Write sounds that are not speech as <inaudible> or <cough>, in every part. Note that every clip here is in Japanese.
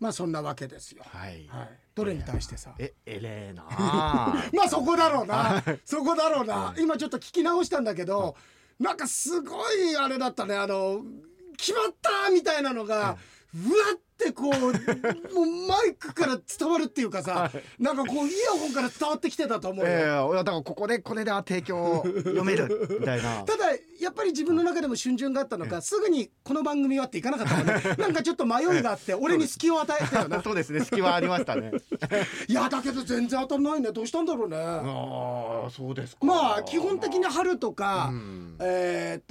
まあそんなわけですよ。はいはい、どれに対してさ。ええれえなあまあそこだろうな。そこだろうな。今ちょっと聞き直したんだけど、なんかすごいあれだったね。あの決まったみたいなのが、うわってこう <laughs> もうマイクから伝わるっていうかさ、なんかこうイヤホンから伝わってきてたと思うよ。ええいやだからここでこれであ提供読めるみたいな。<laughs> ただやっぱり自分の中でも瞬順があったのか、すぐにこの番組はっていかなかったもんね。<laughs> なんかちょっと迷いがあって俺に隙を与えたよなそうですね隙はありましたね。いやだけど全然当たんないね。どうしたんだろうね。ああそうですか。まあ基本的に春とか、うん。えー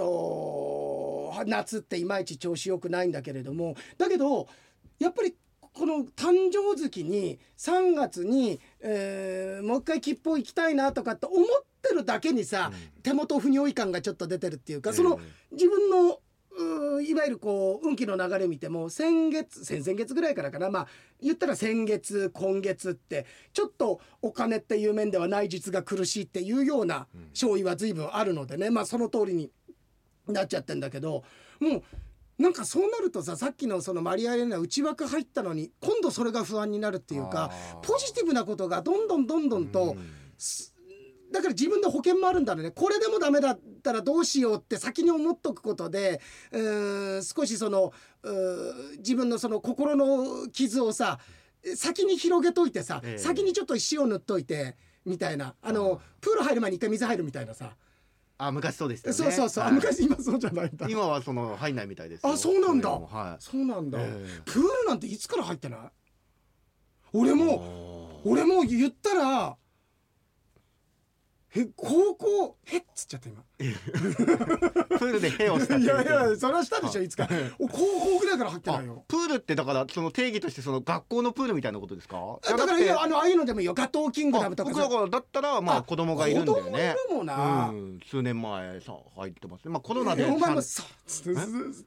夏っていまいち調子よくないんだけれども。だけどやっぱりこの誕生月に3月に、えーもう一回吉報行きたいなとかって思ってるだけにさ、手元不如意感がちょっと出てるっていうか、その自分のうーいわゆるこう運気の流れ見ても先月先々月ぐらいからかな。まあ言ったら先月今月ってちょっとお金っていう面では内実が苦しいっていうような勝意は随分あるのでね。まあその通りになっちゃってんだけどもうなんかそうなるとささっきのそのマリア・エレナ内枠入ったのに今度それが不安になるっていうかポジティブなことがどんどんどんどんと、すだから自分の保険もあるんだろうね。これでもダメだったらどうしようって先に思っとくことでうーん少しそのうー自分のその心の傷をさ先に広げといてさ、ええ。先にちょっと塩塗っといてみたいな。あのプール入る前に一回水入るみたいなさ、あ昔そうでしたよね。そうそうそう、あはい。昔今そうじゃないんだ。今はその入んないみたいです。よあそうなんだ。はい。そうなんだ、ええ。プールなんていつから入ってない？俺も俺も言ったらえ高校へっつっちゃった今 <laughs> プールでヘをしたいやいやそれはしたでしょいつか。お高校ぐらいから入ってあないよ。プールってだからその定義としてその学校のプールみたいなことですか？だからいやあのああいうのでもいいよ。ガトーキングダムとかさ。僕だからだったらまああ子供がいるんだよね。子供もんな。うん、数年前さ入ってますね。まあコロナでえお前もさ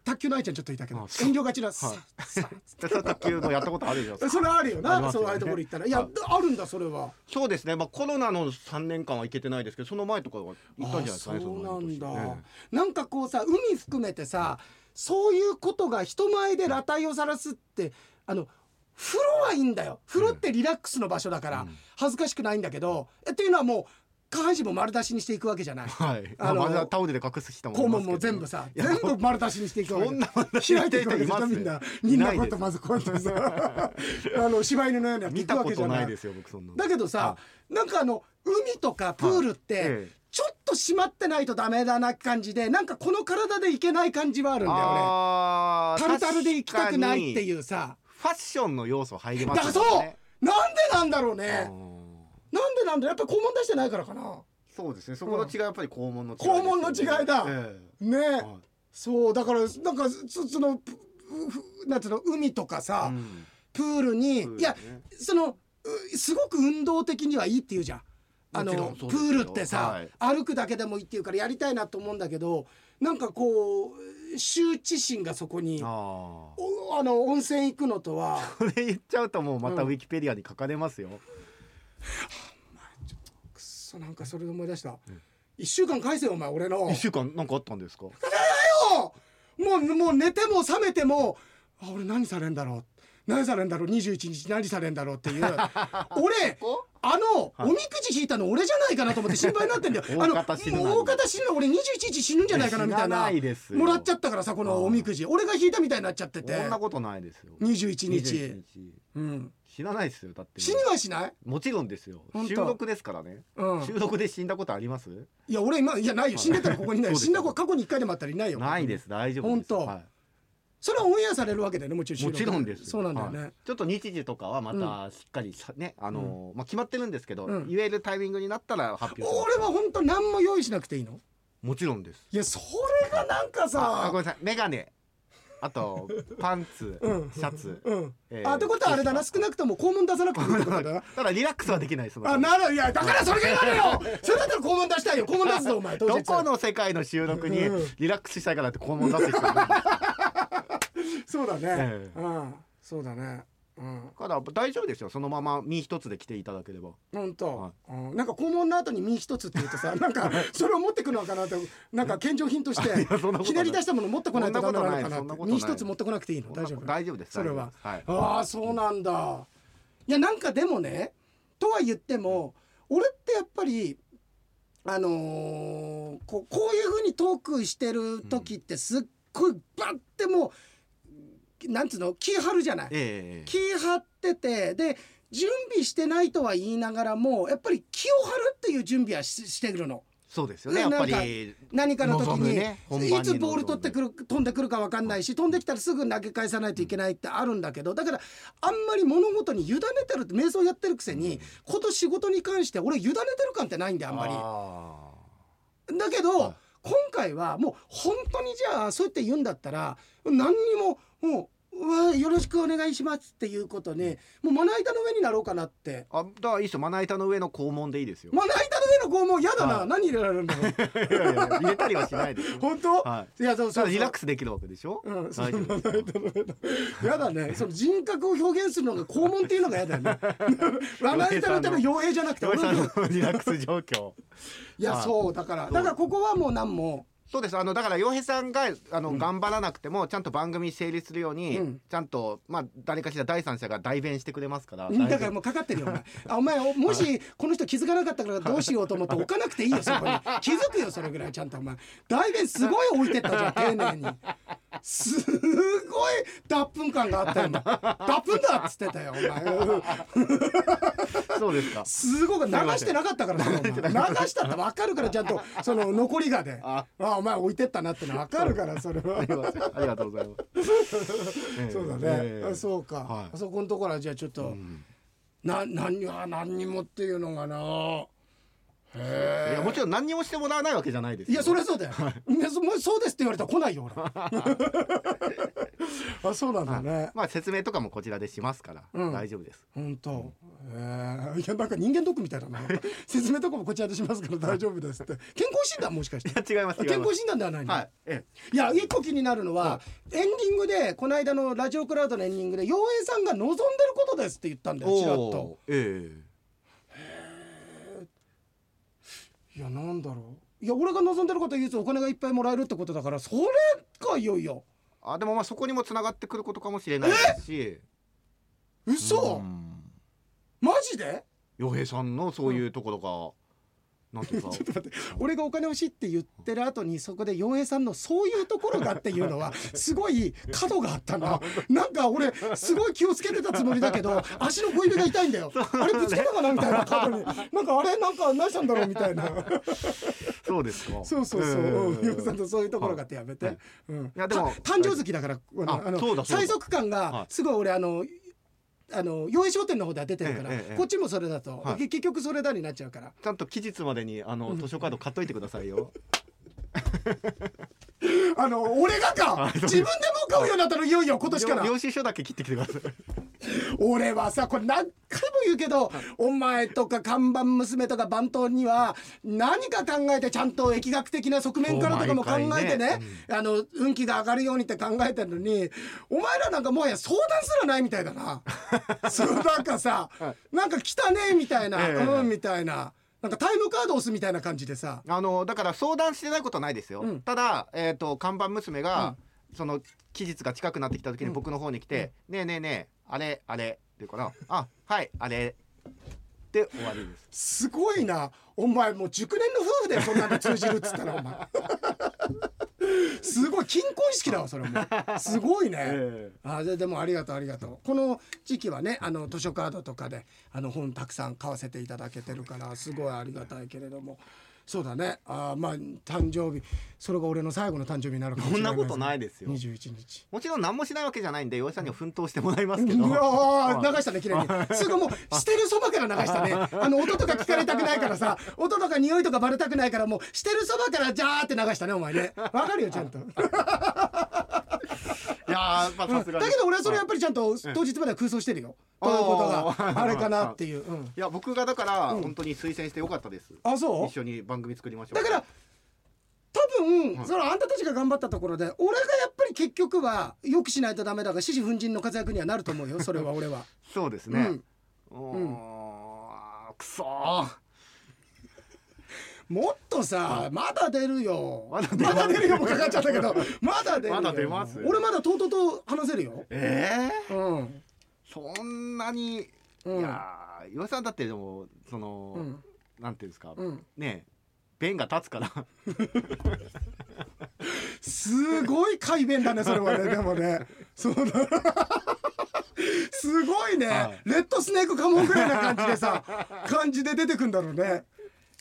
卓球の愛ちゃんちょっといたけど遠慮がちなさ <laughs> 卓球のやったことあるじゃんそれあるよなそうああいうところ行ったら。いやあるんだそれは。そうですね。まあコロナの3年間は行けてないですけどその前とかは行ったんじゃないですかねなんだ、ね。なんかこうさ海含めてさそういうことが人前で裸体を晒すってあの風呂はいいんだよ。風呂ってリラックスの場所だから、うん。恥ずかしくないんだけどえっていうのはもう下半身も丸出しにしていくわけじゃない。はい。あのまあタオルで隠す人もい肛門も全部さ全部丸出しにしていくわけそんな丸出しに開いていくわけじゃみんな。みんなこうやってまずこうやってさあの柴犬のようにやってい見くわたことない。けじゃないですよ僕そんなの。だけどさなんかあの海とかプールって、ちょっと締まってないとダメだな感じでなんかこの体でいけない感じはあるんだよね。タルタルで行きたくないってういうさ。ファッションの要素入りまだからそう。なんでなんだろうあねーなんでなんだやっぱり肛門出してないからかな。そうですね。そこの違いはやっぱり肛門の違いです肛門の違いだ。えね。えはい。そう。だからなんかそそのなんつうの海とかさ、うん。プールに、ね。いやそのうすごく運動的にはいいって言うじゃんあのプールってさ、はい。歩くだけでもいいっていうからやりたいなと思うんだけどなんかこう羞恥心がそこにあの温泉行くのとはこれ言っちゃうともうまたうん。ウィキペディアに書かれますよ、くっそなんかそれで思い出した、一週間返せよお前俺の。一週間なんかあったんですか？<laughs> よ。もうもう寝ても覚めてもあ俺何されんだろう何されんだろう？21日何されんだろうっていう。<laughs> 俺こあの、はい。おみくじ引いたの俺じゃないかなと思って心配になってんだよ。あ <laughs> の大方死ぬな大方死ぬな俺21日死ぬんじゃないかなみたい死ななないですよ。もらっちゃったからさこのおみくじ。俺が引いたみたいになっちゃってて。そんなことないですよ。21日。21日。うん、死なないですよだって。死にはしない、もちろんですよ。収録ですからね、うん、収録で死んだことあります？いや俺今いやないよ。死んでたらここにいない死んだ子過去に1回でもあったらいないよないです。大丈夫です。本当。はそれはオンエアされるわけだよねもちろん。も録ちろんです。そうなんだよね、はい。ちょっと日時とかはまたしっかりさねあのーまあ決まってるんですけど、うん。言えるタイミングになったら発表俺は本当何も用意しなくていいの？もちろんです。いやそれがなんかあさごめんなさい。メガネ。あと <laughs> パンツ、うん。シャツ、うん、えーあってことはあれだな。少なくとも肛門出さなくてもいいだな。ただリラックスはできないですあなる。いやだからそれが言われるよ。それだったら肛門出したいよ。肛門出すぞお前。当 <laughs> ど日この世界の収録にうん。リラックスしたいからって肛門出す人 <laughs> そうだね、ええ。うん。そうだね。うん。だから大丈夫ですよ。そのまま身一つで来ていただければ。本当、はうん、なんか肛門の後に身一つって言うとさ <laughs> なんかそれを持ってくのかなってなんか献上品としてひねり出したもの持ってこないとダメなのかなそんなってことない。身一つ持ってこなくていいの？大丈夫？大丈夫です。それは。はい。ああそうなんだ。いやなんかでもねとは言っても俺ってやっぱりあのーこうこういうふうにトークしてる時ってすっごいバッてもうなんつうの？気張るじゃない。ええ気張っててで準備してないとは言いながらもやっぱり気を張るっていう準備はししてくるの。そうですよねやっぱねなんかり何かの時に、ねいつボール取ってくる飛んでくるか分かんないし飛んできたらすぐ投げ返さないといけないってあるんだけどだからあんまり物事に委ねてるって瞑想やってるくせにこと仕事に関して俺委ねてる感ってないんだよあんまり。あだけど、はい。今回はもう本当にじゃあそうやって言うんだったら何にももううわよろしくお願いしますっていうことにもうまな板の上になろうかなって。ーあだからいいですよ。まな板の上の肛門でいいですよ。まな板の上の子も嫌だな、はい。何入れられるんだろう。いやいや入れたりはしないですよ。本当、はい。やそうそうリラックスできるわけでしょ？うん、大丈夫ですやだね。その人格を表現するのが肛門っていうのがやだよね。<laughs> まな板の手の傭兵じゃなくてリラックス状況。いやはい。そうだから。そうだからここはもう何もそうです。あのだから洋平さんがあの、うん。頑張らなくてもちゃんと番組成立するように、うん。ちゃんとまあ誰かしら第三者が代弁してくれますから。だからもうかかってるよお前。あお前おもしこの人気づかなかったからどうしようと思って置かなくていいよそこに気づくよそれぐらいちゃんとお前。代弁すごい置いてったじゃん丁寧にすごい脱粉感があったよ <laughs> 脱粉だっつってたよお前。そうですか。すごく流してなかったから流した。って分かるからちゃんとその残りがであ。あお前置いてったなっての分かるからそれは。ありがとうございます。<laughs> そうだね、ええ。あそうか、はい。あそこのところはじゃあちょっと、うん。な何は何にもっていうのがないへやもちろん何にもしてもらわないわけじゃないですよ。いやそれはそうだよ、ねそもうそうですって言われたら来ないよ俺。<laughs> あそうなんだね、まあ説明とかもこちらでしますから、うん。大丈夫です。本当。ええいやなんか人間ドックみたいだな。<laughs> 説明とかもこちらでしますから大丈夫ですって。健康診断もしかして。いや違います健康診断ではないの？はい。えいや一個気になるのは、はエンディングでこの間のラジオクラウドのエンディングで陽平さんが望んでることですって言ったんだえよちらっおと。ーえいやなんだろう。いや俺が望んでることは言うとお金がいっぱいもらえるってことだからそれかいよいよ。えあでもまあそこにもつながってくることかもしれないですし嘘、うんマジで？洋平さんのそういうところが、なんていうか。<laughs> ちょっと待って。俺がお金欲しいって言ってる後にそこで洋平さんのそういうところがっていうのは <laughs> すごい角があったな。なんか俺すごい気をつけてたつもりだけど足の小指が痛いんだよ。<laughs> あれぶつけたかなみたいな角に。なんかあれなんか何したんだろうみたいな。そうですか。そうそうそう。洋平さんとそういうところがってやめて、はい。うん、いやでもた誕生月だからあのそうだそうだ。最速感はい。がすごい俺あのあの洋平商店の方では出てるから、ええええ。こっちもそれだと、はい。結局それだになっちゃうから。ちゃんと期日までにあの図書カード買っといてくださいよ。<laughs> あの俺がか <laughs> 自分でもう買うようになったのいよいよ今年から。領収書だけ切ってきてください。俺はさこれ何回も言うけど、お前とか看板娘とか番頭には何か考えてちゃんと疫学的な側面からとかも考えてね。そう毎回ね。あの運気が上がるようにって考えてるのにお前らなんかもはや相談すらないみたいだな。<laughs> そうなんかさなんか来たねみたいな、ええ。うんみたいな。なんかタイムカード押すみたいな感じでさ。あのだから相談してないことはないですよ。うん。ただえっ、と看板娘が、その期日が近くなってきた時にうん。僕の方に来て、ねえねえねえあれあれ言うから、あはいあれ。で終わりです。すごいな。お前もう熟年の夫婦でそんなの通じるっつったらお前。すごい金婚式だわそれも。すごいね、<laughs> え。あででもありがとうありがとう。この時期はねあの図書カードとかであの本たくさん買わせていただけてるからすごいありがたいけれどもそうだね。あまあ誕生日。それが俺の最後の誕生日になるかもしれないそんなことないですよ。21日。もちろん何もしないわけじゃないんで洋平さんには奮闘してもらいますけうど。わー流したね綺麗に。すぐもう <laughs> してるそばから流したね。あの音とか聞かれたくないからさ音とか匂いとかバレたくないからもうしてるそばからジャーって流したねお前ね。わかるよちゃんと。いやーまあさすがに。だけど俺はそれやっぱりちゃんと当日までは空想してるよ。どういうことがあれかなっていう、うん。いや僕がだからうん。本当に推薦してよかったです。あそう？一緒に番組作りましょう。だから多分、はい。そのあんたたちが頑張ったところで俺がやっぱり結局はよくしないとダメだが獅子奮陣の活躍にはなると思うよそれは俺は。<laughs> そうですね。うん、おーくそーもっとさ、はい。まだ出るよ。まだ出るよもかかっちゃったけど <laughs> まだ出るよ。まだ出ます俺まだとうとうと話せるよ。ええうん。そんなに、うん。いやー岩井さんだってでもその、うん。なんていうんですか、うん。ねえ弁が立つから。すごい快弁だねそれはね。でもね。そうだ。すごいね、はい。レッドスネークカモンぐらいな感じでさ感じで出てくんだろうね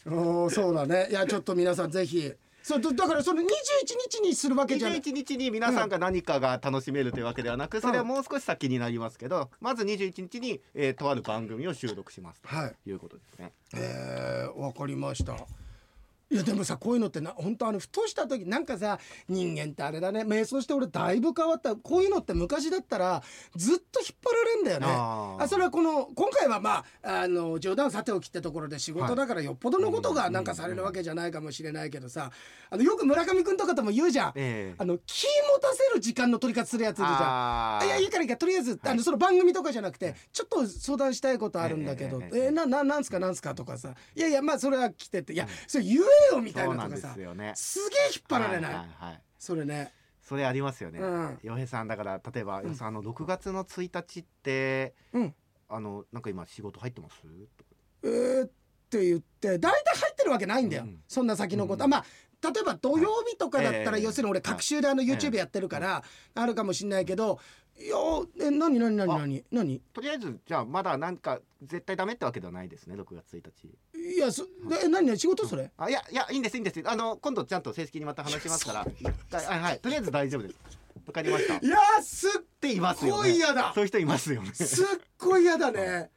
おーそうだね。いやちょっと皆さんぜひ。そうだだからその21日にするわけじゃない。21日に皆さんが何かが楽しめるというわけではなく、それはもう少し先になりますけどまず21日に、えーとある番組を収録しますはい。ということですね。えー、わかりましたいやでもさこういうのってな本当あのふとした時なんかさ人間ってあれだね。瞑想して俺だいぶ変わった。こういうのって昔だったらずっと引っ張られんだよね。あそれはこの今回はまああの冗談さておきってところで仕事だからよっぽどのことがなんかされるわけじゃないかもしれないけどさあのよく村上君とかとも言うじゃん、ええ。あの気持たせる時間の取り方するやついるじゃん。いやいいからいいからとりあえず、あのその番組とかじゃなくてちょっと相談したいことあるんだけど、ええ。ええ。えなななんすかなんすかとかさ。いやいやまあそれは来てって。いやそれ言えよみたいそうなんでなとかさすよね。すげえ引っ張られない、はいはいはい。それね。それありますよね。うん。洋平さんだから例えば洋平さんあの6月の1日ってうん。あのなんか今仕事入ってます？えー、って言って大体入ってるわけないんだよ、うん。そんな先のこと、うん。まあ例えば土曜日とかだったら、はい。要するに俺はい。隔週であのええ YouTube やってるからあるかもしんないけどいやえ何何何何何？とりあえずじゃあまだなんか絶対ダメってわけではないですね6月1日。いやそえ何何仕事それ？あいやいやいいんですいいんです。あの今度ちゃんと正式にまた話しますから。<laughs> はいはいとりあえず大丈夫です。わかりました。っいやすっていますよごねい嫌だ。そういう人いますよね。すっごい嫌だね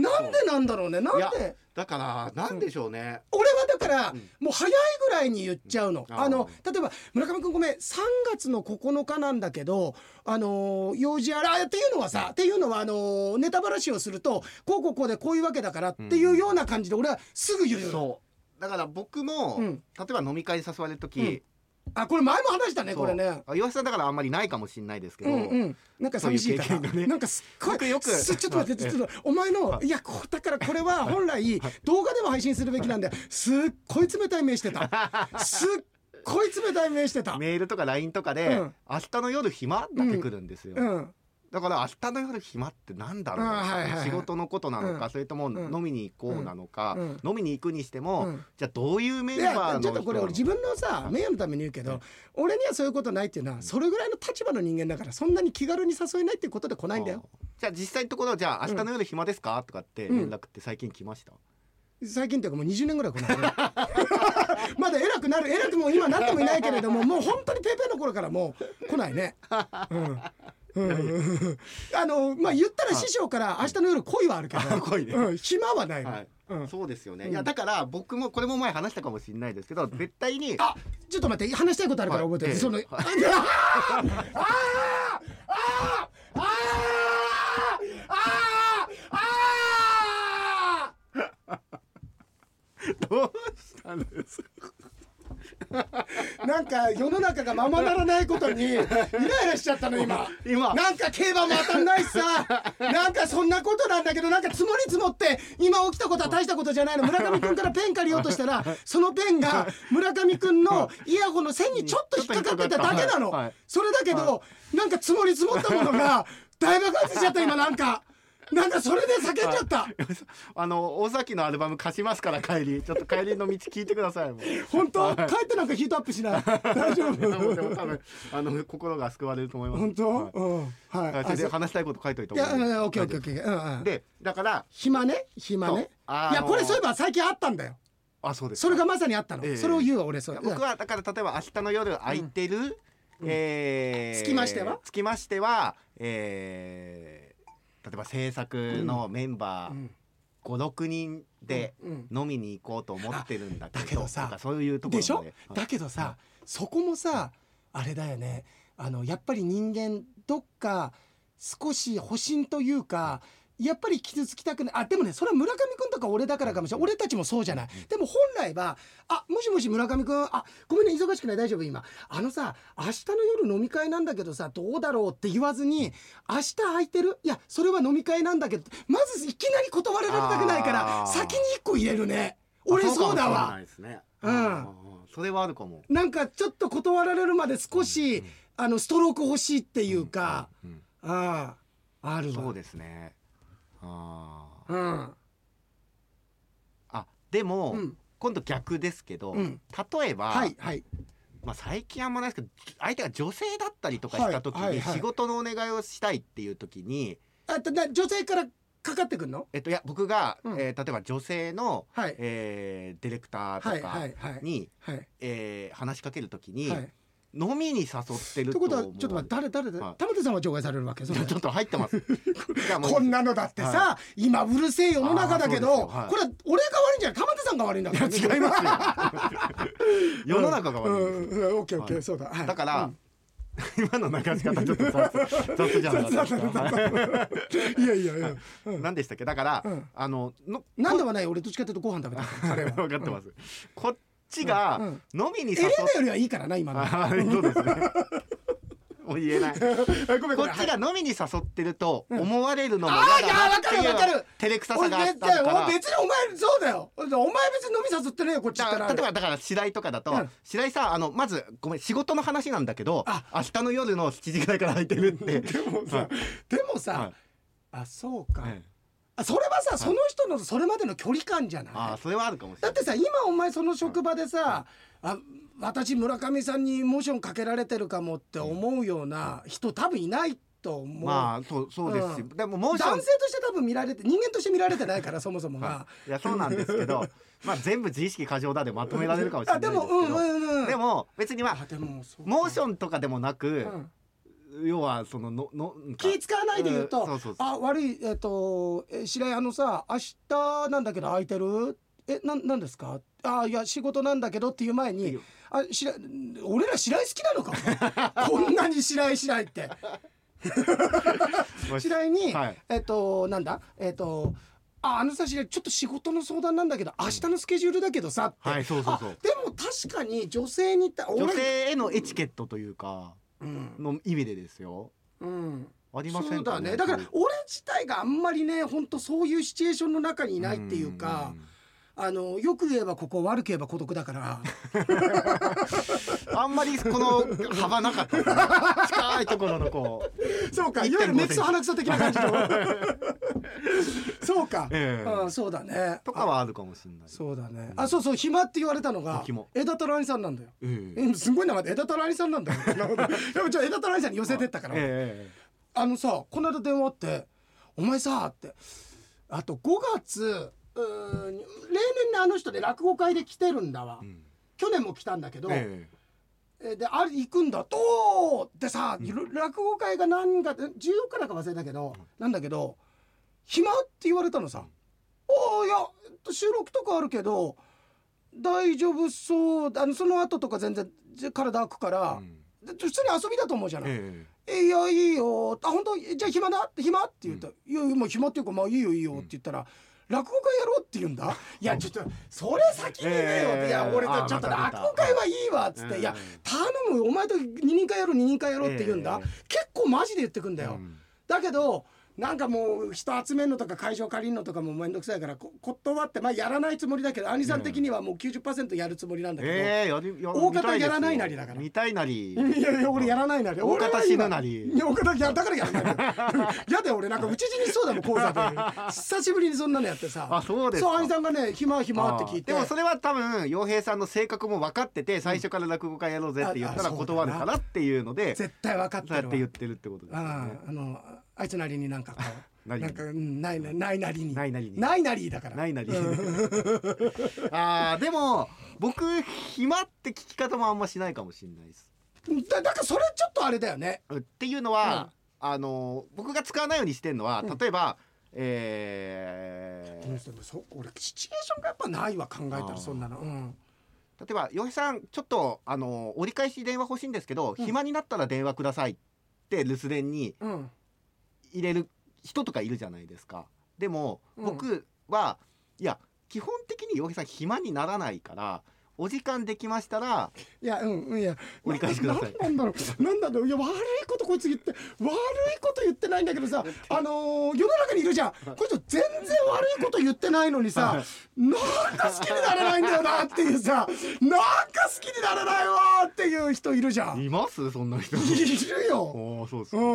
なんでなんだろうね。なんで？だからなんでしょうね、俺はだから、うん。もう早いぐらいに言っちゃうの。あの例えば村上君ごめん3月の9日なんだけどあのー用事あらっていうのはさっていうのはあのーネタばらしをするとこうこうこうでこういうわけだからっていうような感じで俺はすぐ言うよ。そう。だから僕も、うん。例えば飲み会に誘われる時、あこれ前も話したねこれね。あ岩井さんだからあんまりないかもしれないですけど、うんうん、なんか寂しいから。そういう経験がね。なんかすっごい僕よくすちょっと待ってちょっとお前のい。やだからこれは本来動画でも配信するべきなんだよ。すっごい冷たい目してた。<laughs> すっごい冷たい目してた。メールとか LINE とかで、うん。明日の夜暇？だけ来るんですよ、うんだから明日の夜暇ってなんだろう、あはいはいはい。仕事のことなのか、うん。それともん。飲みに行こうなのか、うん。飲みに行くにしても、うん。じゃあどういうメンいバーのやちょっとこれ俺自人分のさ名誉のために言うけど俺にはそういうことないっていうのはそれぐらいの立場の人間だからそんなに気軽に誘えないっていうことで来ないんだよ。じゃあ実際のところじゃあ明日の夜暇ですか、とかって連絡って最近来ました、最近っていうかもう20年ぐらい来ない。ね <laughs> <laughs> まだ偉くなる偉くも今なってもいないけれどももう本当にペーペーの頃からもう来ないねあのまあ言ったら師匠から明日の夜恋はあるけど恋ね。うん、暇はないの、はい。うん。そうですよね、うん。いやだから僕もこれも前話したかもしれないですけど、絶対にあちょっと待って話したいことあるからはい。覚えてる、ええ。その、はい。あああああああ <laughs> どうしたんですか？<laughs> なんか世の中がままならないことにイライラしちゃったの今。今。なんか競馬も当たんないしさ。なんかそんなことなんだけどなんか積もり積もって今起きたことは大したことじゃないの。村上君からペン借りようとしたらそのペンが村上君のイヤホンの線にちょっと引っかかってただけなの。はい。それだけどなんか積もり積もったものが大爆発しちゃった今なんかなんかそれで叫んじゃった。<laughs> あの大崎のアルバム貸しますから帰り。ちょっと帰りの道聞いてください本当？はい。帰ってなんかヒートアップしない？<laughs> 大丈夫？多分あの心が救われると思います。本当？はい。うん。はい。はいそれであそう。話したいこと書いといたいや、オッケーオッケーオッケー。でだから暇ね、暇ね？いや、これそういえば最近あったんだよ。あそうですそれがまさにあったの。ええ。それを言うわ、俺、それ。僕はだから例えば明日の夜空いてる、えーつきましては？つきましては、えー例えば制作のメンバーうん。56人でうん。飲みに行こうと思ってるんだけどあだけどさ。そういうところで。しょ？だけどさ、そこもさ、あれだよね。あの、やっぱり人間、どっか少し保身というか、やっぱり傷つきたくない。あでもねそれは村上君とか俺だからかもしれない。俺たちもそうじゃない。でも本来は「あもしもし村上君あごめんね忙しくない。大丈夫今。あのさ明日の夜飲み会なんだけどさどうだろう?」って言わずに「明日空いてる？いやそれは飲み会なんだけど」まずいきなり断られたくないから先に1個入れるね。俺あそうだわ。うん。それはあるかも。なんかちょっと断られるまで少しあのストローク欲しいっていうか。うんあああるわ。そうですねあーうん。あ。でも、うん。今度逆ですけど、うん。例えば、はいはい。まあ、最近あんまないですけど相手が女性だったりとかした時に、はいはい。はい仕事のお願いをしたいっていう時に、あとな女性からかかってくんの？えっと、いや僕が、うん。えー例えば女性の、はい。えーディレクターはいとかはいはい。に、はい。えー話しかける時に、はい飲みに誘ってるとってことはちょっと待って誰誰はい。だ玉手さんは除外されるわけ？ちょっと入ってます。<laughs> こんなのだってさ、今うるせえ世の中だけど、はい。これは俺が悪いんじゃない？玉手さんが悪いんだから、ね、違いますよ。<laughs> 世の中が悪いん。うんうんオッケーオッケー、はい。そうだ、はい。だから、うん。今の流し方ちょっと雑雑じゃなかった。ですか。い。やいやいや、うん。何でしたっけ？だから、うん。あののなんではない俺どっちかっていうとご飯食べた <laughs> 分かってます、こっちが飲みに誘っエレナよりはいいからな今の。あーそうですね。もう言えない。<laughs> ごめんごめん。こっちが飲みに誘ってると思われるのも嫌だなっていやわかるわかいうる。照れくささ俺があったから別にお前そうだよ。お前別に飲み誘ってねえよこっちったらだから例えばだから白井とかだと、うん。白井さんあのまずごめん仕事の話なんだけどあ明日の夜の7時ぐらいから空いてるって。でもさ、<laughs> はい。でもさ、はい。あそうか、はい。あそれはさ、その人のそれまでの距離感じゃない？あーそれはあるかもしれない。だってさ今お前その職場でさ、あ私村上さんにモーションかけられてるかもって思うような人多分いないと思う、まあそうそうですし、うん。でもモーション男性として多分見られて人間として見られてないからそもそもが。<laughs> いやそうなんですけど <laughs> まあ全部自意識過剰だでまとめられるかもしれあないでけど。ですもうんうんうん。でも別にまああでもそうか。モーションとかでもなく、うん要はそののの気使わないで言うと、んそうそうそう。あ悪いえっ、とえ白井あのさ明日なんだけど空いてる？えなんなんですか？あいや仕事なんだけどっていう前にあ白井俺ら白井好きなのか？<laughs> こんなに白井白井って。<laughs> 白井に、はい。えっ、となんだ？えっ、とああのさちょっと仕事の相談なんだけど明日のスケジュールだけどさって、はいそうそうそう。あでも確かに女性にた女俺性へのエチケットというか。うんの意味でですよ。うん。ありませんそうだね。だから俺自体があんまりね本当そういうシチュエーションの中にいないっていうかあのよく言えばここ悪く言えば孤独だから。う <laughs> んあんまりこの幅なかったね。近いところのこう。そうかい1.5わゆるネクソ鼻くそ的な感じの <laughs> そうか、<laughs> ええ。うん、そうだね。とかはあるかもしれない。そうだね。あそうそう暇って言われたのが暇枝太郎さんなんだよ。ええ。えすごい名前で枝太郎さんなんだよ。<laughs> なるほどでもじゃあ枝太郎さんに寄せてったから、えあのさこの間電話あって「お前さ」って。あと5月例年ねあの人で落語会で来てるんだわ、えうん。去年も来たんだけど、ええ。であれ行くんだとでさ、落語会が何月14日なんか忘れたけど、なんだけど暇？って言われたのさ「おおいや収録とかあるけど大丈夫そう。あのその後とか全然体空くから、うん。で普通に遊びだと思うじゃない。ええ。いやいいよ。あ本当？じゃあ暇だ？って暇？って言った。ら、いやいやもう暇っていうかまあいいよいいよって言ったら、落語会やろうって言うんだ？<laughs> いやちょっとそれ先に言えよええ。いや俺とあちょっと落語会はいいわっつって、うん。いや頼むお前と二人会やろう二人会やろうって言うんだ、ええ。結構マジで言ってくんだよ、うん。だけどなんかもう人集めるのとか会場借りるのとかも面倒くさいからこ断ってまあやらないつもりだけど兄さん的にはもう90%やるつもりなんだけど、ええやりや大方やらないなりだから。見たいなり。いやいや俺やらないなり。大方死ぬなり。大方だからやらない。の <laughs> やだよ俺なんか打ち死にそうだもん講座で。<laughs> 久しぶりにそんなのやってさ。あそうですか。そう兄さんがね暇暇って聞いて。でもそれは多分洋平さんの性格も分かってて最初から落語会やろうぜって言ったら断るからっていうので絶対分かってそうやるわって言ってるってことですね。ああのあいつなりになんかこう何？なんかうんないなないなりに。ないなりに。ないなりだから。ないなり。<laughs> あーでも僕暇って聞き方もあんましないかもしれないです。だだからそれちょっとあれだよね。っていうのは、あの僕が使わないようにしてるのは、うん。例えばえーでもそ俺シチュエーションがやっぱないわ考えたあー。らそんなの。うん。例えば「洋平さんちょっとあの折り返し電話欲しいんですけど、うん。暇になったら電話ください」って留守電にうん入れる人とかいるじゃないですか。でもうん。僕は、いや基本的に洋平さん暇にならないからお時間できましたらいやうんうんいや折り返しください。ななんだろう。なんだろう。いや悪いことこいつ言って悪いこと言ってないんだけどさ <laughs> あのー世の中にいるじゃん。この人全然悪いこと言ってないのにさなんか好きになれないんだよなっていうさなんか好きになれないわっていう人いるじゃん。いいます？そんな人。るよ。おーそうですうかん、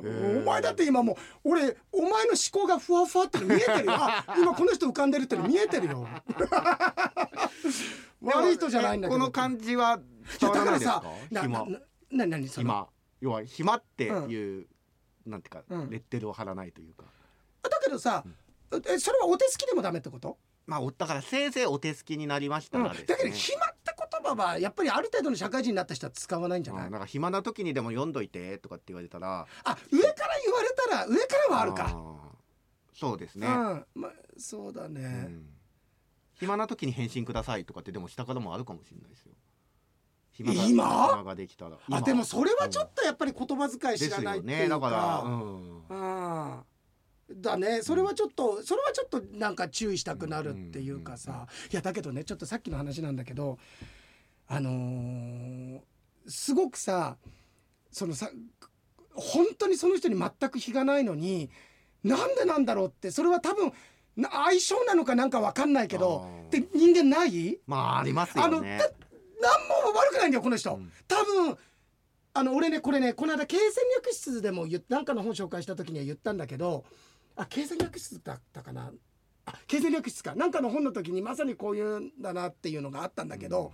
ー。お前だって今もう俺お前の思考がふわふわっての見えてるよ。あ今この人浮かんでるっての見えてるよ悪い人じゃないんだけど。この感じは伝わらないですか？な暇。なななにその？暇。要は暇っていう、なんていうか、うん。レッテルを貼らないというか。だけどさ、えそれはお手すきでもダメってこと、まあおだからせいぜいお手すきになりましたうん、らですね、だけど暇って言葉はやっぱりある程度の社会人になった人は使わないんじゃない、うん。なんか暇な時にでも読んどいてとかって言われたら。あ上から言われたら上からはあるか。ー。そうですね、うん。まあそうだね、うん暇な時に返信くださいとかってでも下からもあるかもしれないですよ。暇が今？暇ができたら。あでもそれはちょっとやっぱり言葉遣い知らないっていうか、ね。だから、うん。ああ。だね。それはちょっとそれはちょっとなんか注意したくなるっていうかさ。いやだけどねちょっとさっきの話なんだけどあのーすごくさそのさ本当にその人に全く非がないのになんでなんだろうってそれは多分な相性なのかなんかわかんないけどって人間ない？まあありますよね。あのだ何も悪くないんだよこの人。うん。多分あの俺ねこれねこの間経戦略室でもなんかの本紹介した時には言ったんだけどあ経戦略室だったかな？あ経戦略室か。なんかの本の時にまさにこういうんだなっていうのがあったんだけど、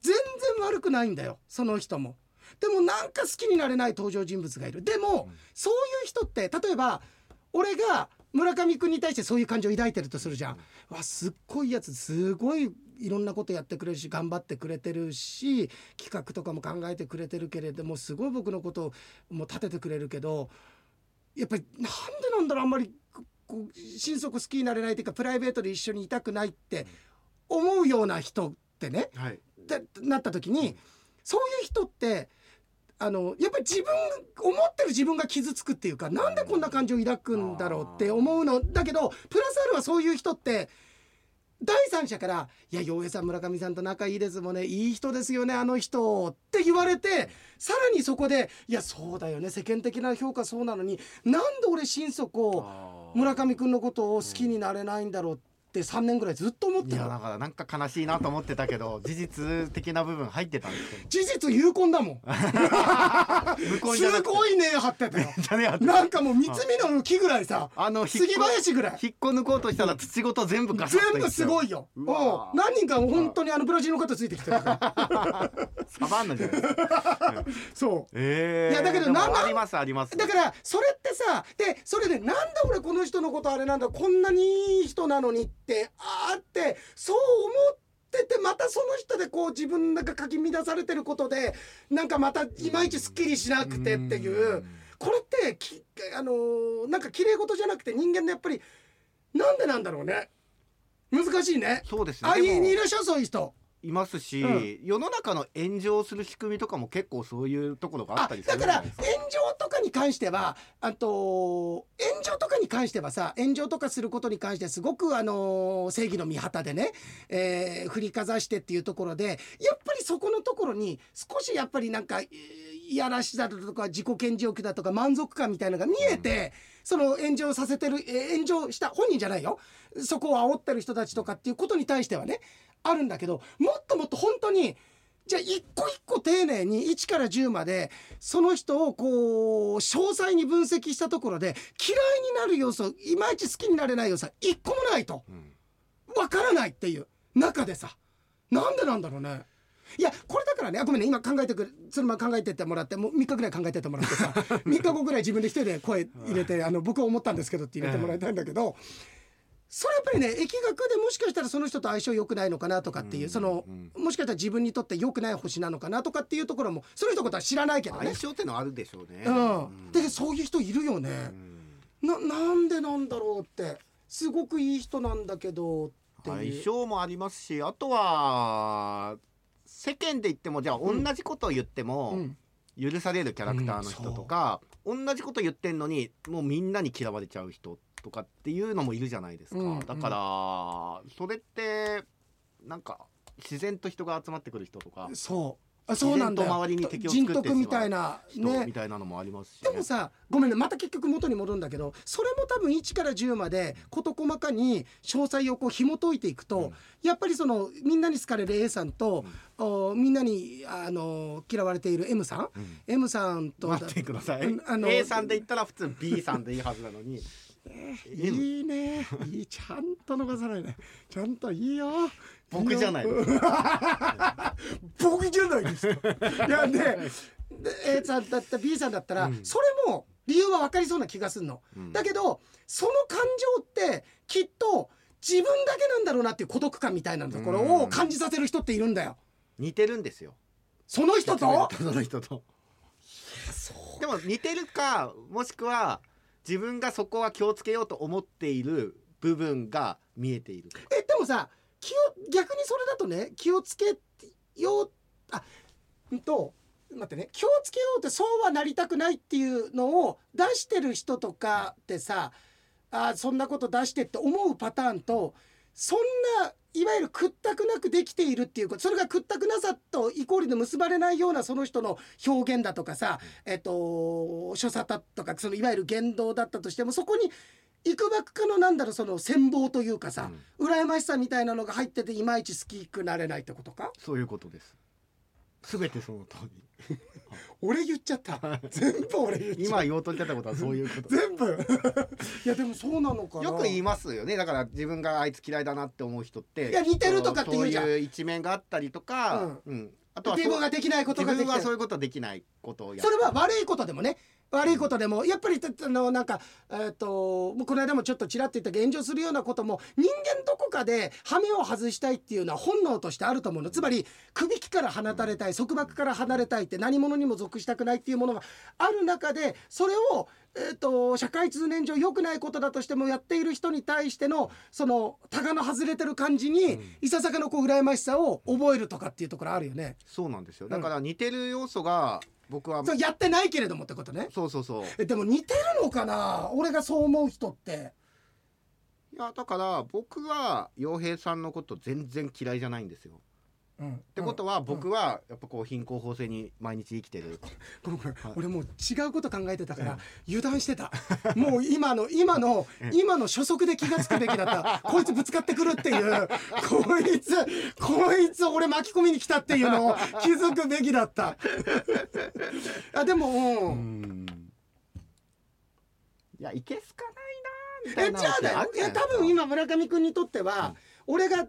全然悪くないんだよその人も。でもなんか好きになれない登場人物がいる。でも、うん。そういう人って例えば俺が村上君に対してそういう感情を抱いてるとするじゃん。わすっごいやつすごいいろんなことやってくれるし頑張ってくれてるし企画とかも考えてくれてるけれどもすごい僕のことをもう立ててくれるけどやっぱりなんでなんだろうあんまりここう心底好きになれないというかプライベートで一緒にいたくないって思うような人ってねはいでなった時に、そういう人ってあのやっぱり自分思ってる自分が傷つくっていうかなんでこんな感情を抱くんだろうって思うの。だけどプラスアルはそういう人って第三者から「いや洋平さん村上さんと仲いいですもんね。いい人ですよねあの人」って言われてさらにそこで「いやそうだよね。世間的な評価そうなのになんで俺心底村上君のことを好きになれないんだろう」って3年ぐらいずっと思っていやだたからなんか悲しいなと思ってたけど事実的な部分入ってたんですけど事実有根だもん。すごい根張ってたよ。なんかもう三つ目の木ぐらいさあの杉林ぐらい。引っこ抜こうとしたら土ごと全部ガサッと全部すごいよ。う何人か本当にあのブラジルの方ついてきてるからサバンナじゃないですか。<laughs> そええいやだけどでもなんありますあります。うだからそれってさでそれでなんで俺この人のことあれなんだこんなにいい人なのにってあってそう思っててまたその人でこう自分がかき乱されてることでなんかまたいまいちすっきりしなくてっていう。これってきあのーなんか綺麗事じゃなくて人間のやっぱりなんでなんだろうね。難しいね。そうですね。あいでも。いいらっしゃるそういう人いますし、うん。世の中の炎上する仕組みとかも結構そういうところがああったりすだから炎上とかに関してはあと炎上とかに関してはさ炎上とかすることに関してすごくあのー正義の御旗でね、えー振りかざしてっていうところでやっぱりそこのところに少しやっぱりなんかえーいやらしさだとか自己顕示欲だとか満足感みたいなのが見えて、その炎上させてる、えー炎上した本人じゃないよ。そこを煽ってる人たちとかっていうことに対してはねあるんだけどもっともっと本当にじゃあ一個一個丁寧に1から10までその人をこう詳細に分析したところで嫌いになる要素いまいち好きになれない要素は一個もないとうんわからないっていう中でさなんでなんだろうね。いやこれだからねあごめんね今考えてくるそのまま考えてってもらってもう3日ぐらい考えてってもらってさ <laughs> 3日後ぐらい自分で一人で声入れてあの僕は思ったんですけどって入れてもらいたいんだけどそれやっぱりね疫学でもしかしたらその人と相性良くないのかなとかっていう、うんそのうん。もしかしたら自分にとって良くない星なのかなとかっていうところもその人のことは知らないけどね。相。性ってのはあるでしょうね、うん、でそういう人いるよね。うん。ななんでなんだろうって。すごくいい人なんだけどって相。性もありますしあとは世間で言ってもじゃあ同じことを言ってもうん。許されるキャラクターの人とか、同じこと言ってんのにもうみんなに嫌われちゃう人とかっていうのもいるじゃないですか、うんだからそれってなんか自然と人が集まってくる人とかそう。あそうなんだよ。自然と周りに敵を人徳みたいな人ねみたいなのもありますし、ねでもさごめんねまた結局元に戻るんだけどそれも多分1から10まで事細かに詳細をこう紐解いていくと、うん。やっぱりそのみんなに好かれる A さんと、おみんなにあの嫌われている M さん、うん。M さんと待ってください、うんあの A さんで言ったら普通 B さんでいいはずなのにいいね。いいちゃんと逃さないねちゃんといいよ。僕じゃない <laughs> 僕じゃないですかいやでで A さんだった B さんだったら、うん。それも理由は分かりそうな気がするの、うん。だけどその感情ってきっと自分だけなんだろうなっていう孤独感みたいなところを感じさせる人っているんだよ。似てるんですよ。その人と？その人と。でも似てるかもしくは自分がそこは気をつけようと思っている部分が見えている。えでもさ気を逆にそれだとね気をつけようあうんと待ってね気をつけようってそうはなりたくないっていうのを出してる人とかってさあそんなこと出してって思うパターンとそんないわゆる屈託なくできているっていうことそれが屈託なさとイコールで結ばれないようなその人の表現だとかさ、えっと所作だとかそのいわゆる言動だったとしてもそこにいくばくかのなんだろうその羨望というかさ、羨ましさみたいなのが入ってていまいち好きくなれないってことか？そういうことです。全てその通り俺言っちゃった。<laughs> 全部俺言っちゃった今言おうとしてたことはそういうこと。全部。<laughs> いやでもそうなのかな。よく言いますよね。だから自分があいつ嫌いだなって思う人っていや似てるとかって言うじゃん。そういう一面があったりとか、うん。あとは自分ができないことができ自分はそういうことできないことをやそれは悪いことでもね悪いことでもやっぱりあのなんかえっ、ともうこの間もちょっとちらっと言った炎上するようなことも人間どこかで羽目を外したいっていうのは本能としてあると思うの。つまり首輝から放たれたい束縛から離れたいって何者にも属したくないっていうものがある中でそれをえー、と社会通念上良くないことだとしてもやっている人に対してのそのタガの外れてる感じに、いささかのこう羨ましさを覚えるとかっていうところあるよね。そうなんですよ。だから似てる要素が僕は、そうやってないけれどもってことね。そうそうそうえでも似てるのかな？俺がそう思う人っていやだから僕は洋平さんのこと全然嫌いじゃないんですよ。うん。っってことは僕はやっぱこう貧困法制に毎日生きてる。<laughs> ごめんごめん。俺もう違うこと考えてたから油断してた。<laughs> もう今の今の今の初速で気がつくべきだった。<laughs> こいつぶつかってくるっていう。こいつこいつ俺巻き込みに来たっていうのを気づくべきだった。あでも、うん。いやいけすかないなみえたいなじゃあだよ多分今村上君にとっては、うん。俺が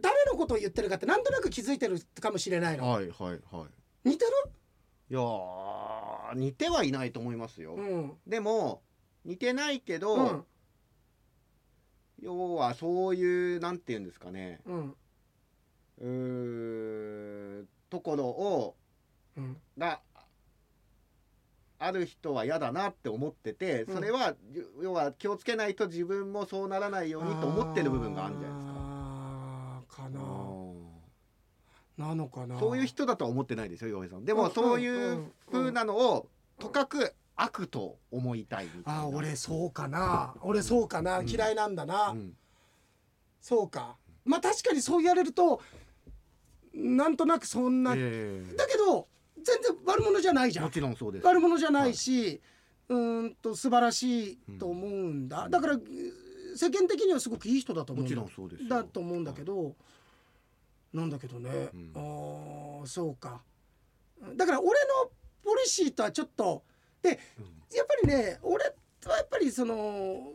誰のことを言ってるかってなんとなく気づいてるかもしれないの、はいはいはい。似ていやー似てはいないと思いますよ。るうん。でも似てないけど、うん。要はそういうなんて言うんですかね。うん。うーところをうん。がある人は嫌だなって思っててうん。それは、要は気をつけないと自分もそうならないようにと思ってる部分があるんじゃないですか。かな。うん。なのかな。そういう人だとは思ってないですよ洋平さん。でもうんそういううん風なのをとかく悪と思いたいみたいな。あー俺そうかな。俺そうかな、うん。嫌いなんだな、うん。そうか。まあ確かにそう言われるとなんとなくそんな、ええ。だけど全然悪者じゃないじゃん。もちろんそうです。悪者じゃないし、うーんと素晴らしいと思うんだ、だから世間的にはすごくいい人だと思うもんだ。ちろんそうですよ。だと思うんだけど、なんだけどね、うん。ああそうか。だから俺のポリシーとはちょっとでやっぱりね俺はやっぱりその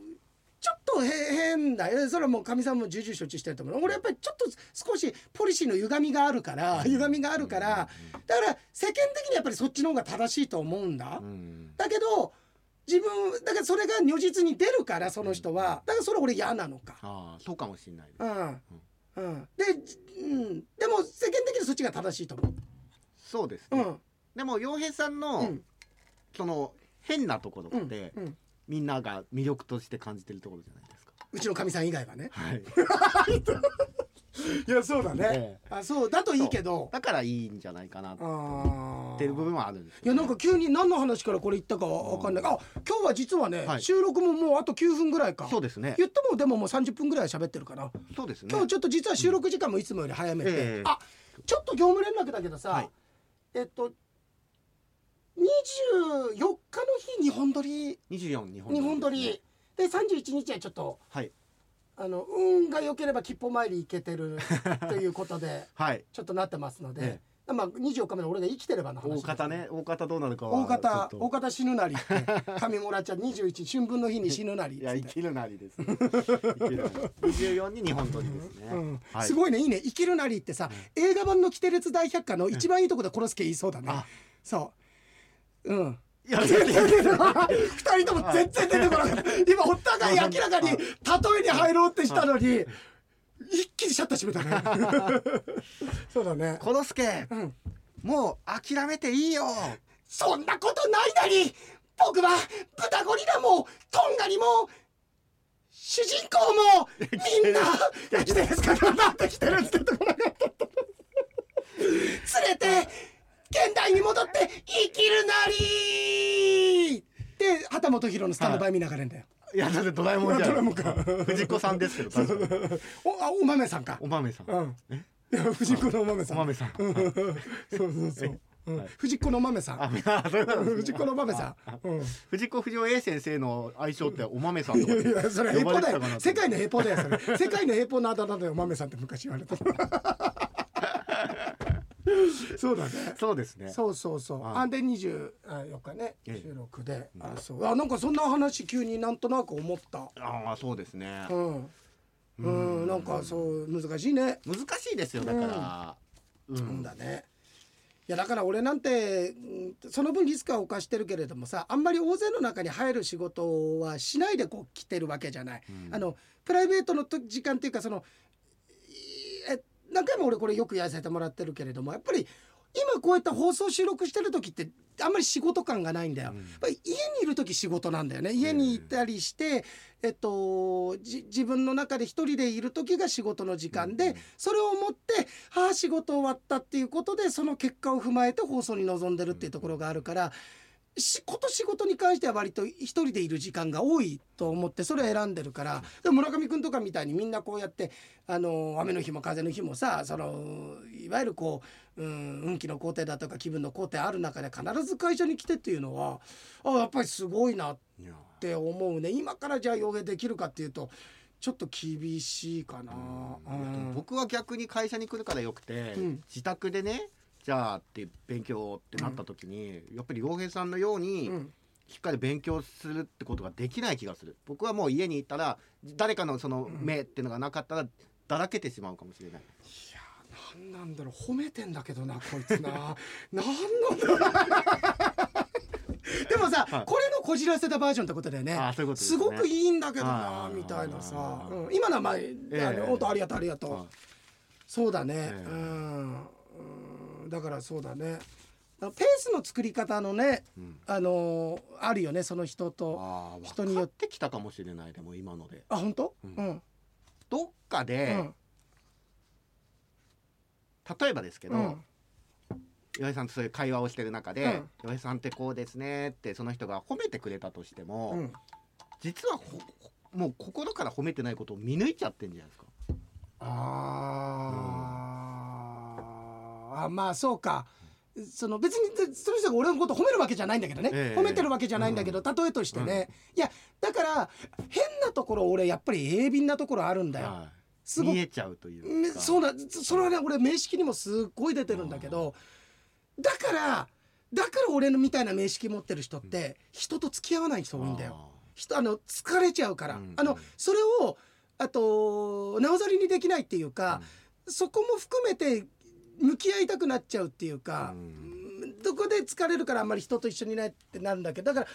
ちょっとへ変だ。よそれはもうかみさんも重々承知してると思う。俺やっぱりちょっと少しポリシーの歪みがあるから歪みがあるからだから世間的にやっぱりそっちの方が正しいと思うんだ、うんうん。だけど自分だからそれが如実に出るからその人は。だからそれ俺嫌なのか。ああそうかもしれないですうん。うん、で、うん、でも世間的にそっちが正しいと思う。そうですね。うん。でも洋平さんうのん。その変なところうん。ってうん、みんなが魅力として感じてるところじゃないですか。うちのかみさん以外はね。はい <laughs> いやそうだね、えあそうだといいけど。だからいいんじゃないかなっあていう部分はあるんですいやなんか急に何の話からこれ言ったかわかんない。あ今日は実はね、はい。収録ももうあと9分ぐらいか。そうですね。言ってもでももう30分ぐらい喋ってるかな。そうですね。今日ちょっと実は収録時間もいつもより早めて、ええ。あちょっと業務連絡だけどさ、はい。えっと24日の日日本撮り。24日本日本撮り。で31日はちょっとはいあの運が良ければ吉報参り行けてるということで <laughs> はい。ちょっとなってますので、えまあ24日目の俺が生きてればの話大方ね大方どうなるかは大方大方死ぬなりって上村ちゃん21春分の日に死ぬなりいや生きるなりです、ね、<laughs> 生きるなり。24に日本撮りですね、うん。はい。すごいねいいね「生きるなり」ってさ、映画版の「キテレツ大百科」の一番いいとこで殺すけ言いそうだね、あ。そう。うんいや全然。出てこない二人とも全然出てこなかった。今お互い明らかに例えに入ろうってしたのに一気にシャッター閉めたね。<laughs> そうだね。コロスケうん。もう諦めていいよ。そんなことないなり。僕は豚ゴリラもトンガリも主人公もみんな <laughs> 来てる。んですかなんで来てるんですかってこなかった。<laughs> 連れて現代に戻って生きるなりで畑本博のスタンドバイ見ながらんだよ、い。やだってドラえもんじゃドラえもん藤子さんですけど確かにおあお豆さんか。お豆さん。うん。いや藤子のお豆さん。お豆さん。うん。そうそうそう、うんはい。藤子のお豆さん。藤子のお豆さん、うん。藤子不二雄 A 先生の愛称ってお豆さんとかいやいやそれ平呼ば方だよ世界の平方だよそれ。世界の平方のあだ名だよお豆さんって昔言われた <laughs> そうだね。そうですね。そうそうそう。はいあんで24日ねええ。収録で。あそう。あなんかそんな話急になんとなく思った。ああそうですね。うん。うんなんかそう難しいね。難しいですよだから。うん。だね。いやだから俺なんてうんその分リスクは犯してるけれどもさあんまり大勢の中に入る仕事はしないでこう来てるわけじゃない。うん。あのプライベートのと時間っていうかその何回も俺これよくやらせてもらってるけれどもやっぱり今こうやって放送収録してる時ってあんまり仕事感がないんだよ。うんやっぱり家にいる時仕事なんだよね家にいたりして、えっと、じ自分の中で一人でいる時が仕事の時間で、うんそれをもってああ仕事終わったっていうことでその結果を踏まえて放送に臨んでるっていうところがあるから。仕事仕事に関しては割と一人でいる時間が多いと思ってそれを選んでるから。でも村上君とかみたいにみんなこうやってあの雨の日も風の日もさそのいわゆるこう、うん、運気の工程だとか気分の工程ある中で必ず会社に来てっていうのはあやっぱりすごいなって思うね。今からじゃあ予言できるかっていうとちょっと厳しいかな。うんうん。僕は逆に会社に来るからよくて、うん。自宅でねじゃあって勉強ってなった時に、やっぱり洋平さんのようにうん。しっかり勉強するってことができない気がする。僕はもう家に行ったら誰かのその目っていうのがなかったらだらけてしまうかもしれない、いやなんなんだろう。褒めてんだけどなこいつな。<laughs> なんなんだろう。<laughs> でもさ、はい。これのこじらせたバージョンってことだよね。あーそういうことですね。ごくいいんだけどなはい。みたいなさ。は、い。うん。今のはまあ、えあの本当ありがとうありがとう、はい。そうだね、え。うんだからそうだね。ペースの作り方のねうん。あのーあるよねその人と。人によってきたかもしれないでも今ので。あ本当？ううん。んどっかうで、ん。例えばですけど、うん。岩井さんとそういう会話をしてる中で、うん。岩井さんってこうですねってその人が褒めてくれたとしても、うん。実はほもう心から褒めてないことを見抜いちゃってんじゃないですか。あーあまあそうか。その別にその人が俺のこと褒めるわけじゃないんだけどね、ええ。褒めてるわけじゃないんだけど、例えとしてね、いやだから変なところ俺やっぱり鋭敏なところあるんだよ。はい。見えちゃうというか。めそうだそれはね俺名式にもすっごい出てるんだけど。だからだから俺のみたいな名式持ってる人って人と付き合わない人多いんだよ。人あの疲れちゃうから、うん。あのそれをあとなおざりにできないっていうか、そこも含めて向き合いたくなっちゃうっていうか、うん。どこで疲れるからあんまり人と一緒にいないってなるんだけどだか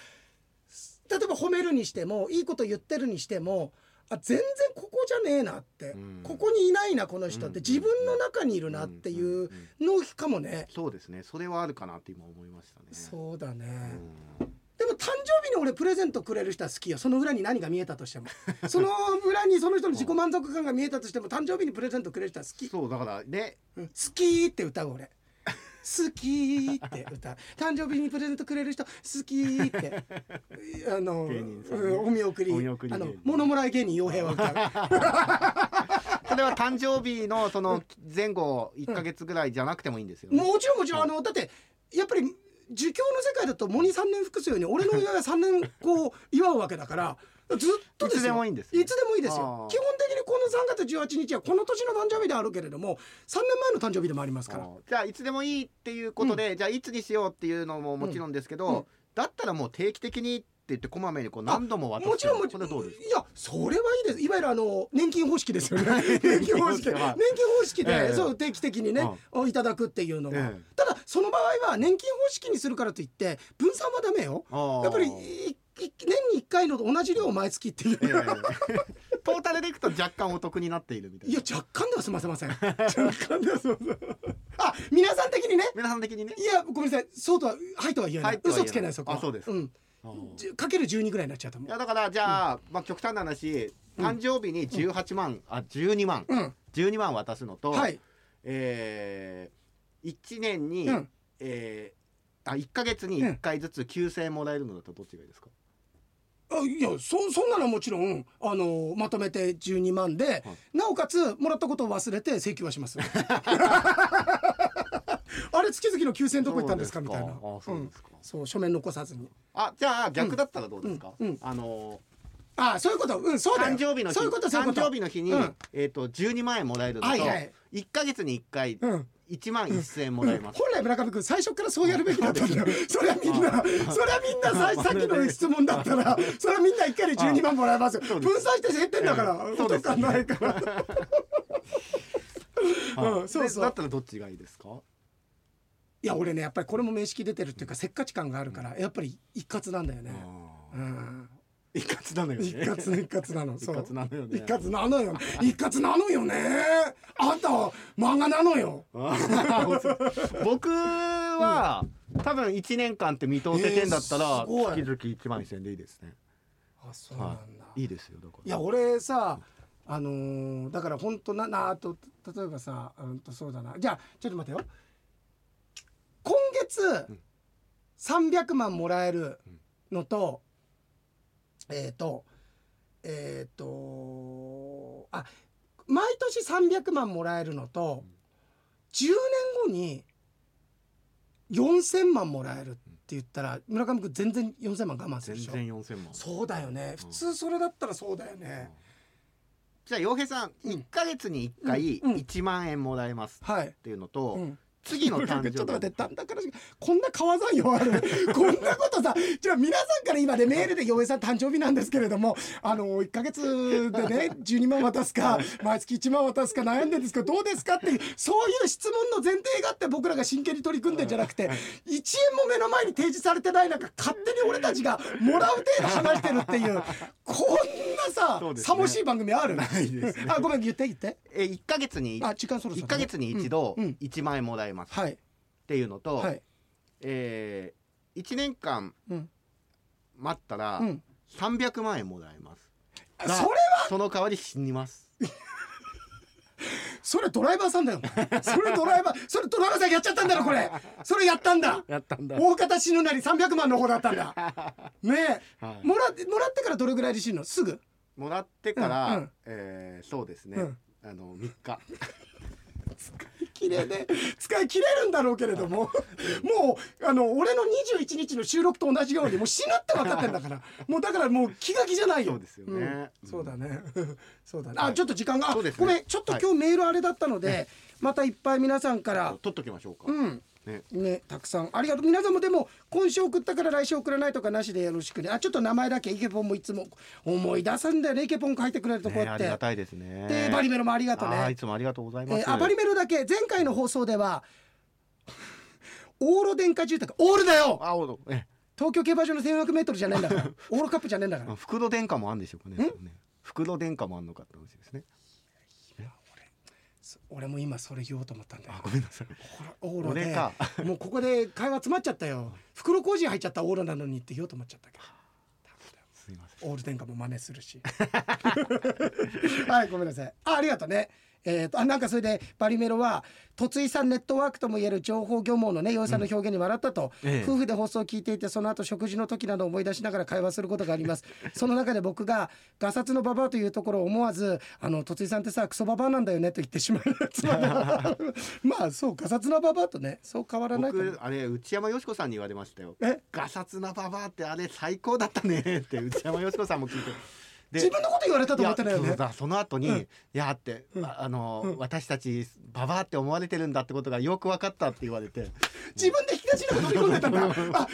ら例えば褒めるにしてもいいこと言ってるにしてもあ全然ここじゃねえなって、うん。ここにいないなこの人って、うん。自分の中にいるなっていうのかもね、そうですね。それはあるかなって今思いましたね。そうだね、うんでも誕生日に俺プレゼントくれる人は好きよ。その裏に何が見えたとしても。<laughs> その裏にその人の自己満足感が見えたとしても誕生日にプレゼントくれる人は好き、そうだからね。うん。好きって歌う俺。好きって歌う。誕生日にプレゼントくれる人好きって。<laughs> あの、芸人さんね。うんお見送り。お見送りあの物もらい芸人傭兵は歌う。<laughs> それは誕生日のその前後1か月ぐらいじゃなくてもいいんですよね、もちろんもちろん。あのだってやっぱり儒教の世界だと喪に3年服すように俺の親が3年こう祝うわけだから <laughs> ずっとですよ。いつでもいいんですね。いつでもいいですよ。基本的にこの3月18日はこの年の誕生日であるけれども3年前の誕生日でもありますから。じゃあいつでもいいっていうことで、じゃあいつにしようっていうのももちろんですけど、うん。うんだったらもう定期的にって言ってこまめにこう何度ももちろんもちろん。いやそれはいいです。いわゆるあの年金方式ですよね。<laughs> 年金方式 <laughs> 年金はい方式で、ええ。そう定期的にね、いただくっていうのは、ええ。ただその場合は年金方式にするからといって分散はダメよ。やっぱりいい年に1回の同じ量を毎月っていう、ええトータルでいくと若干お得になっているみたいいなや若干では済ませません。若干では済ませません。あ皆さん的にね。皆さん的にね。いやごめんなさい。そうとははいとは言えない。はい嘘つけないそこは。あそうですん。あー。じゅかける12ぐらいになっちゃうと思いうやだからじゃあ、まあ極端な話。誕生日に18万、あ12万。うん。12万渡すのと、はい。えー、1年に、うん。えー、あ1か月に1回ずつ9000円もらえるのだとどっちがいいですか、あいやそそんなのはもちろんあのまとめて12万で、なおかつもらったことを忘れて請求はします。<laughs> <laughs> あれ月々の9000円どこ行ったんですかみたいな。あそうですか、ん。そう書面残さずに。あじゃあ逆だったらどうですか、うん。うん。あのあそういうこと。うんそうだよ。誕生日の日そういうことそういうこと。誕生日の日に、うん。えっ、と12万円もらえるのと、はいはい。1か月に1回うん1万1000円もらえます、本来村上君最初からそうやるべきだったんだよ。それはみんなそれはみんなささっきの質問だったらそれはみんな1回で12万もらえます分散して減ってんだからええそうですお得感ないからうんそうそう。でだったらどっちがいいですか？いや俺ねやっぱりこれも面識出てるっていうかせっかち感があるからやっぱり一括なんだよね。うん一括なのよね。一括一括なの。一括なのよね。一括なのよ。<laughs> 一括なのよね。あんたは漫画なのよ。僕は、多分1年間って見通せてんだったら、えー月々1万1000円でいいですね。あそうなんだ、い。いですよだから。いや俺さあのーだから本当ななあと例えばさうんとそうだな。じゃあちょっと待ってよ。今月うん。300万もらえるのと、えっ、とえっ、とあ毎年300万もらえるのと10年後に4000万もらえるって言ったら村上君全然4000万我慢するでしょ。全然4000万。そうだよね。うん。普通それだったらそうだよね、じゃあ洋平さんうん。1か月に1回うん。うん。1万円もらえますはい、っていうのと、うん、次の誕生日。ちょっと待ってだんだんからしこんな川山用ある。<laughs> こんなことさじゃあ皆さんから今ねメールで「洋江さん誕生日なんですけれどもあの1か月でね <laughs> 12万渡すか毎月1万渡すか悩んでるんですけどどうですか?」っていうそういう質問の前提があって僕らが真剣に取り組んでんじゃなくて1円も目の前に提示されてない中勝手に俺たちがもらう程度話してるっていうこんなさ、そうですね。さもしい番組あるないですね。あごめん言って言って。え1か月にあ時間そろそろね。1か月に一度うんうん。1万円もらえます。っはい。ていうのと、はい。えー、1年間うん。待ったらうん。300万円もらえます、それは？その代わり死にます。<laughs> それドライバーさんだよ。それドライバーそれドライバーさんやっちゃったんだろこれ。それやったんだ。やったんだ。大方死ぬなり300万の方だったんだ。ねえ。はい。もらもらってからどれぐらいで死ぬの？すぐ？もらってから、うんうん。えーそうですね、うん。あの3日。綺麗で使い切れるんだろうけれども。もうあの俺の21日の収録と同じようにもう死ぬって分かってんだから。もうだからもう気が気じゃないよ。そうですよね。うん。そうだね。そうだね。<laughs> あはい。ちょっと時間がね。ごめん。ちょっと今日メールあれだったのでまたいっぱい皆さんから。取っときましょうか、うんね。ね、たくさん。ありがとう。皆さんもでも今週送ったから来週送らないとかなしでよろしくね。あちょっと名前だけイケポンもいつも思い出すんだよね。イケポン書いてくれるとこうねやって、ありがたいですね。でバリメロもありがとうね。いつもありがとうございます、えーあバリメロだけ前回の放送ではオーロ電化住宅。オールだよ！あおえ東京競馬場の 1400m じゃねえんだから。<laughs> オールカップじゃねえんだから。袋電化もあるんでしょうかね。それね。袋電化もあんのかって話ですね俺も今それ言おうと思ったんだよあごめんなさい。オーロでもうここで会話詰まっちゃったよ。袋小路入っちゃったオーロなのにって言おうと思っちゃったけどすいません。オール電化も真似するし。<laughs> はいごめんなさい。あありがとうねえー、とあなんかそれでバリメロは突井さんネットワークともいえる情報漁網のね洋井さんの表現に笑ったと、ええ。夫婦で放送を聞いていてその後食事の時など思い出しながら会話することがあります。その中で僕が「ガサツのババア」というところを思わず「あの突井さんってさクソババアなんだよね」と言ってしまう <laughs> まあそうガサツなババアとねそう変わらない僕あれ内山よしこさんに言われましたよ。え？ガサツなババアってあれ最高だったねって内山よしこさんも聞いて。で自分のこと言われたと思ってないよね。そうだその後に、うん。いやって、うん。ああの、うん。私たちババアって思われてるんだってことがよく分かったって言われて。自分で引き出しのこと取り込んでたんだ。<laughs> あ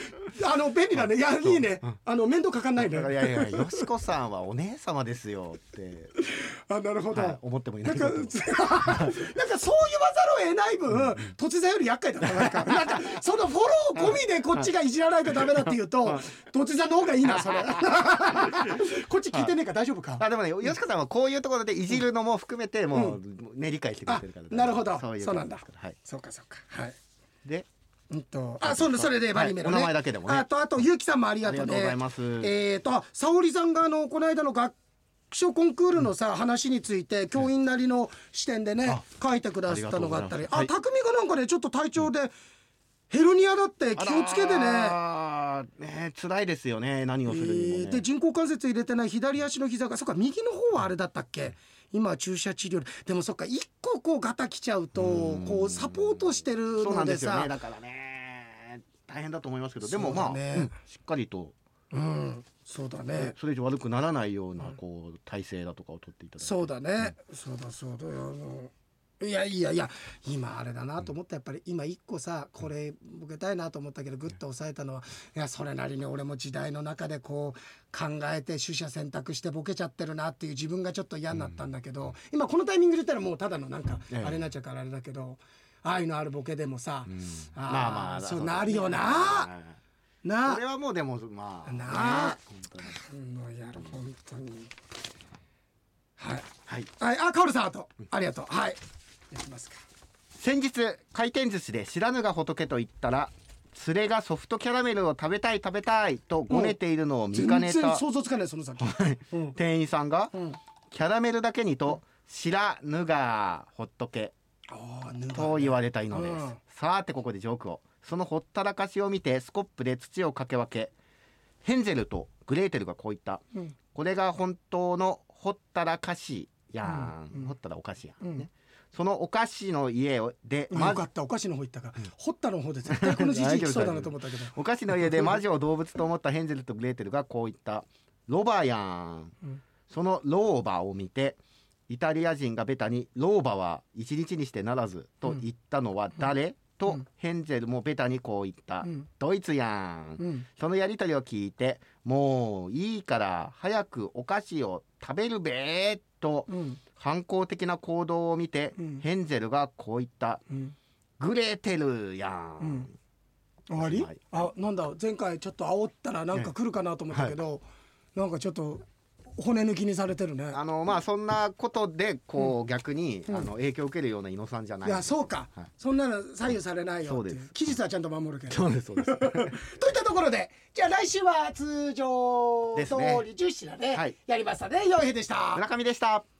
あの便利だねいやいいね。あの面倒かかんないね。だからいやいやよしこさんはお姉様ですよって、<laughs> あなるほど、はい、思ってもいなない <laughs> なんかそう言わざるを得ない分、突然より厄介だった。なんか、<laughs> なんか、そのフォロー込みでこっちがいじらないとダメだって言うと、突然の方がいいな、それ。こっち聞いてねえから大丈夫か？あでもねよしこさんはこういうところでいじるのも含めてもう、ね理解してくれてるからあなるほどそうなん。だはいそうか、そうか、はい。でうんと、あ、そうね、それでバリメロね。はいお名前だけでもねあと、あと、ゆうきさんもありがとうね。ありがとうございますえっと、沙織さんが、あの、この間の学書コンクールのさ、話について、教員なりの視点でねあ、書いてくださったのがあったり。あ、ありがとうございがなんかね、ちょっと体調で。ヘルニアだって気をつけてね。あね辛いですよね。何をするにもえね、ーで人工関節入れてない左足の膝がそっか右の方はあれだったっけ？今は注射治療で。でもそっか一個こうガタきちゃうとうん。こうサポートしてるのですさよね。だからね。大変だと思いますけど。でもまあ、うんしっかりと、うん。そうだね。それ以上悪くならないようなこう体勢だとかを取っていただいて。そうだね。そうだそうだ。よあのいやいやいや今あれだなと思った。やっぱり今一個さこれボケたいなと思ったけどグッと抑えたのはいやそれなりに俺も時代の中でこう考えて取捨選択してボケちゃってるなっていう自分がちょっと嫌になったんだけど、今このタイミングで言ったらもうただのなんかええ。あれになっちゃうからあれだけど愛のあるボケでもさ、うん。ああまあそうなるよな。はいな。それはもうでもまあな。あもうやる本当に。はい。はい。はい。あカオルさんあと。ありがとう。はいやりますか。先日回転寿司で知らぬが仏と言ったら連れがソフトキャラメルを食べたい食べたいとごねているのを見かねた。想像つかないその先うん。店員さんがうんキャラメルだけにと知らぬがほっと言われたいのです、うん。さてここでジョークを。そのほったらかしを見てスコップで土をかけ分けヘンゼルとグレーテルがこう言った。うん。これが本当のほったらかしやん、ほったらお菓子やん、うん。ねそのお菓子の家をでうん。まずよかった。お菓子の方行ったから。ホッタの方で絶対このじじい来そうだなと思ったけど。<laughs> お菓子の家で <laughs> 魔女を動物と思ったヘンゼルとグレーテルがこう言った「ロバやん」うん。その老婆を見てイタリア人がベタに「老婆は一日にしてならず」と言ったのは誰、とうんヘンゼルもベタにこう言った「うん。ドイツやん」うん。そのやり取りを聞いて「もういいから早くお菓子を食べるべ」とうん。反抗的な行動を見て、うん。ヘンゼルがこう言った。うん「グレーテルやん」うん。終わり、はい。あなんだ？前回ちょっと煽ったらなんか来るかなと思ったけど、なんかちょっと骨抜きにされてるね。あのまあそんなことでこう逆に、うん。あの影響を受けるような伊野さんじゃない。いやそうか、はいそんなの左右されないよっていう。そうです。期日はちゃんと守るけど。そうですそうです。<laughs> といったところでじゃあ来週は通常通りですね。10品ではい。やりましたね。洋平でした。村上でした